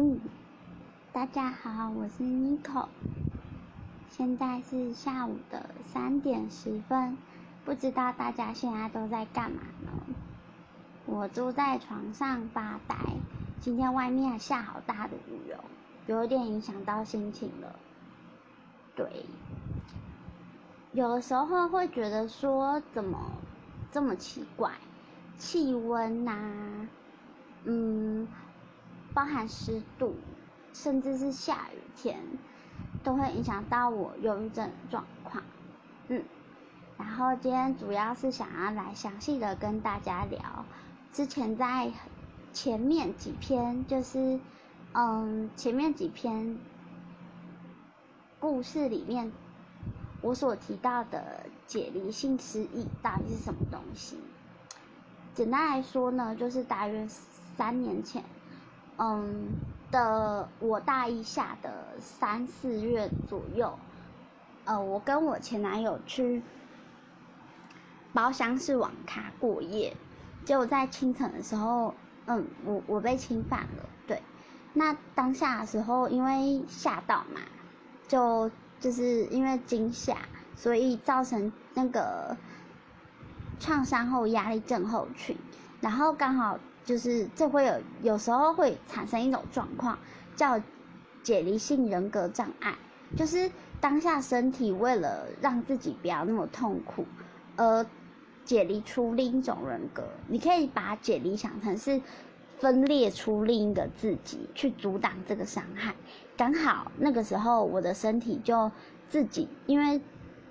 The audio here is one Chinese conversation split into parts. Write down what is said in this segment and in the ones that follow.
嗯，大家好，我是 Nico，现在是下午的三点十分，不知道大家现在都在干嘛呢？我坐在床上发呆，今天外面下好大的雨哦，有点影响到心情了。对，有的时候会觉得说怎么这么奇怪，气温呐，嗯。包含湿度，甚至是下雨天，都会影响到我忧郁症状况。嗯，然后今天主要是想要来详细的跟大家聊，之前在前面几篇，就是嗯前面几篇故事里面，我所提到的解离性失忆到底是什么东西？简单来说呢，就是大约三年前。嗯的，我大一下的三四月左右，呃，我跟我前男友去包厢式网咖过夜，结果在清晨的时候，嗯，我我被侵犯了，对，那当下的时候因为吓到嘛，就就是因为惊吓，所以造成那个创伤后压力症候群，然后刚好。就是这会有有时候会产生一种状况，叫解离性人格障碍。就是当下身体为了让自己不要那么痛苦，而解离出另一种人格。你可以把解离想成是分裂出另一个自己，去阻挡这个伤害。刚好那个时候我的身体就自己，因为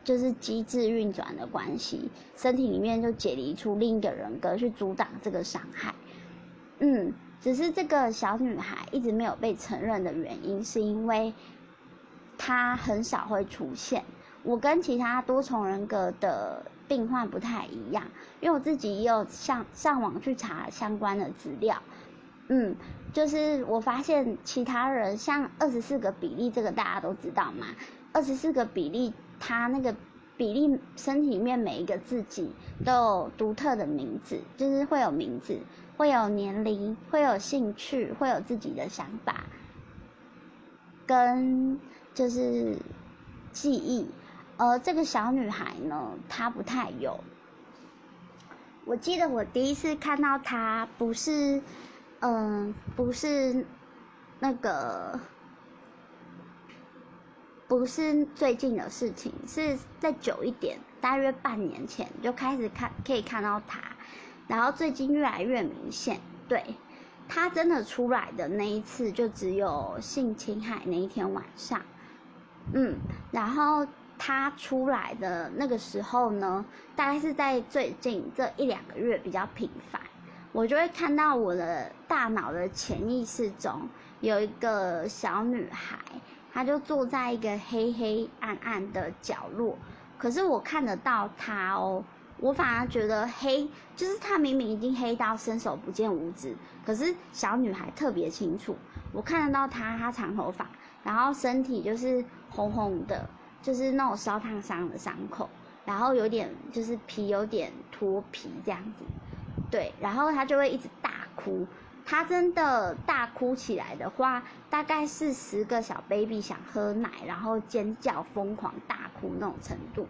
就是机制运转的关系，身体里面就解离出另一个人格去阻挡这个伤害。嗯，只是这个小女孩一直没有被承认的原因，是因为她很少会出现。我跟其他多重人格的病患不太一样，因为我自己也有上上网去查相关的资料。嗯，就是我发现其他人像二十四个比例，这个大家都知道嘛？二十四个比例，他那个比例身体里面每一个自己都有独特的名字，就是会有名字。会有年龄，会有兴趣，会有自己的想法，跟就是记忆。而这个小女孩呢，她不太有。我记得我第一次看到她，不是，嗯，不是那个，不是最近的事情，是再久一点，大约半年前就开始看，可以看到她。然后最近越来越明显，对他真的出来的那一次，就只有性侵害那一天晚上，嗯，然后他出来的那个时候呢，大概是在最近这一两个月比较频繁，我就会看到我的大脑的潜意识中有一个小女孩，她就坐在一个黑黑暗暗的角落，可是我看得到她哦。我反而觉得黑，就是她明明已经黑到伸手不见五指，可是小女孩特别清楚，我看得到她，她长头发，然后身体就是红红的，就是那种烧烫伤的伤口，然后有点就是皮有点脱皮这样子，对，然后她就会一直大哭，她真的大哭起来的话，大概是十个小 baby 想喝奶，然后尖叫疯狂大哭那种程度，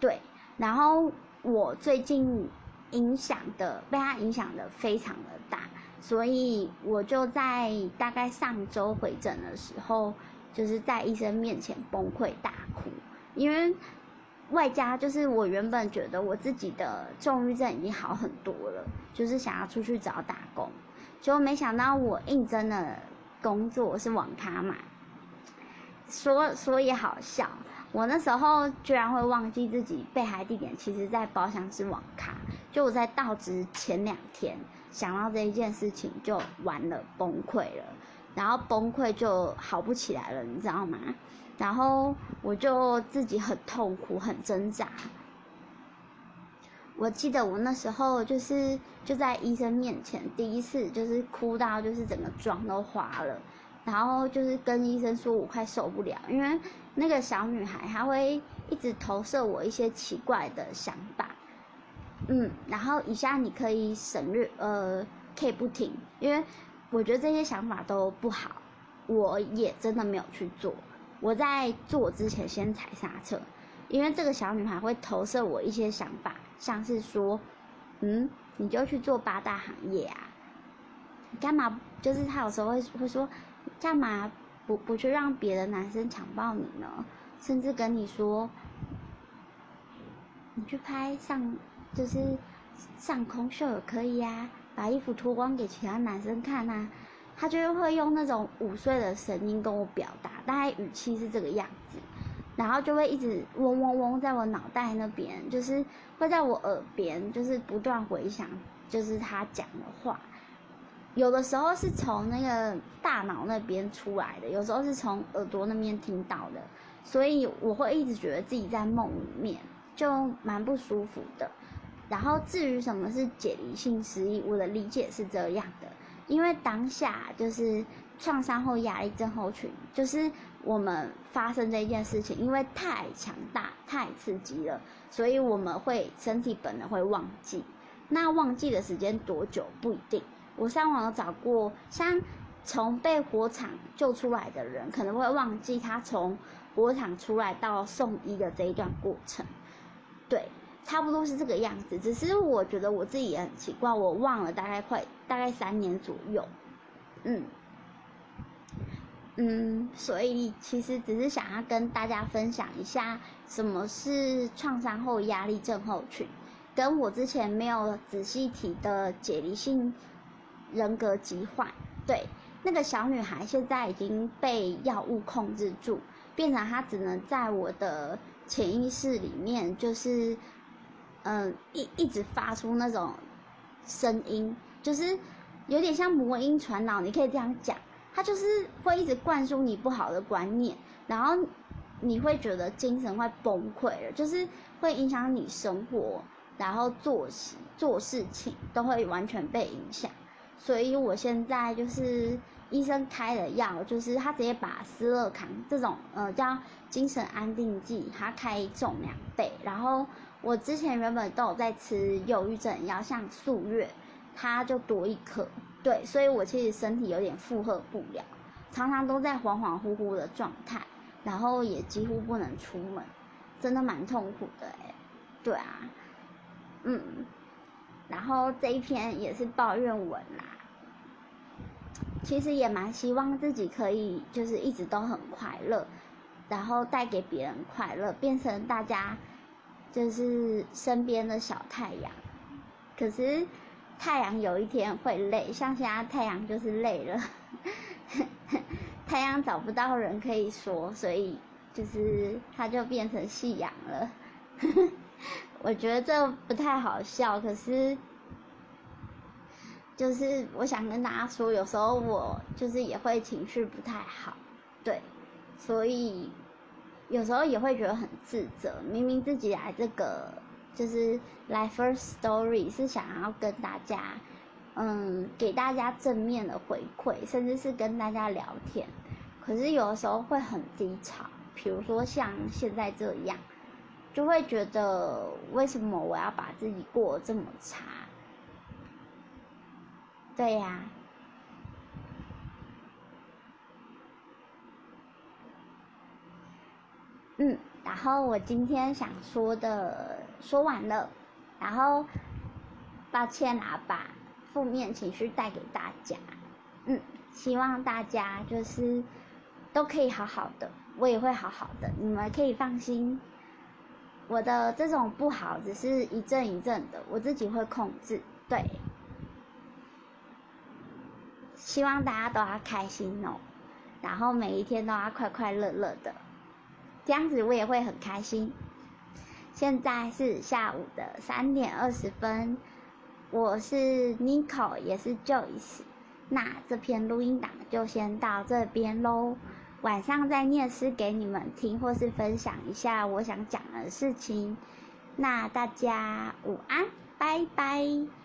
对，然后。我最近影响的被他影响的非常的大，所以我就在大概上周回诊的时候，就是在医生面前崩溃大哭，因为外加就是我原本觉得我自己的重郁症已经好很多了，就是想要出去找打工，结果没想到我应征的工作是网咖嘛，说说也好笑。我那时候居然会忘记自己被害地点，其实在包厢是网咖。就我在到职前两天想到这一件事情，就完了，崩溃了，然后崩溃就好不起来了，你知道吗？然后我就自己很痛苦，很挣扎。我记得我那时候就是就在医生面前，第一次就是哭到就是整个妆都花了。然后就是跟医生说，我快受不了，因为那个小女孩她会一直投射我一些奇怪的想法，嗯，然后以下你可以省略，呃，可以不听，因为我觉得这些想法都不好，我也真的没有去做。我在做之前先踩刹车，因为这个小女孩会投射我一些想法，像是说，嗯，你就去做八大行业啊，干嘛？就是她有时候会会说，干嘛不不去让别的男生强暴你呢？甚至跟你说，你去拍上就是上空秀也可以呀，把衣服脱光给其他男生看呐。他就会用那种五岁的声音跟我表达，大概语气是这个样子，然后就会一直嗡嗡嗡在我脑袋那边，就是会在我耳边，就是不断回响，就是他讲的话。有的时候是从那个大脑那边出来的，有时候是从耳朵那边听到的，所以我会一直觉得自己在梦里面，就蛮不舒服的。然后至于什么是解离性失忆，我的理解是这样的。因为当下就是创伤后压力症候群，就是我们发生这件事情，因为太强大、太刺激了，所以我们会身体本能会忘记。那忘记的时间多久不一定。我上网有找过，像从被火场救出来的人，可能会忘记他从火场出来到送医的这一段过程。对。差不多是这个样子，只是我觉得我自己也很奇怪，我忘了大概快大概三年左右，嗯嗯，所以其实只是想要跟大家分享一下什么是创伤后压力症候群，跟我之前没有仔细提的解离性人格疾患。对，那个小女孩现在已经被药物控制住，变成她只能在我的潜意识里面，就是。嗯，一一直发出那种声音，就是有点像魔音传脑，你可以这样讲。他就是会一直灌输你不好的观念，然后你会觉得精神会崩溃了，就是会影响你生活，然后作息、做事情都会完全被影响。所以我现在就是医生开的药，就是他直接把斯乐康这种呃叫精神安定剂，他开重两倍，然后。我之前原本都有在吃忧郁症药，像素月，他就多一颗，对，所以我其实身体有点负荷不了，常常都在恍恍惚惚的状态，然后也几乎不能出门，真的蛮痛苦的哎，对啊，嗯，然后这一篇也是抱怨文啦，其实也蛮希望自己可以就是一直都很快乐，然后带给别人快乐，变成大家。就是身边的小太阳，可是太阳有一天会累，像现在太阳就是累了，太阳找不到人可以说，所以就是它就变成夕阳了。我觉得这不太好笑，可是就是我想跟大家说，有时候我就是也会情绪不太好，对，所以。有时候也会觉得很自责，明明自己来这个就是来 first story 是想要跟大家，嗯，给大家正面的回馈，甚至是跟大家聊天，可是有的时候会很低潮，比如说像现在这样，就会觉得为什么我要把自己过得这么差？对呀。嗯，然后我今天想说的说完了，然后抱歉啦，把负面情绪带给大家。嗯，希望大家就是都可以好好的，我也会好好的，你们可以放心。我的这种不好只是一阵一阵的，我自己会控制。对，希望大家都要开心哦，然后每一天都要快快乐乐的。这样子我也会很开心。现在是下午的三点二十分，我是 Nico，也是 Joyce。那这篇录音档就先到这边喽。晚上再念诗给你们听，或是分享一下我想讲的事情。那大家午安，拜拜。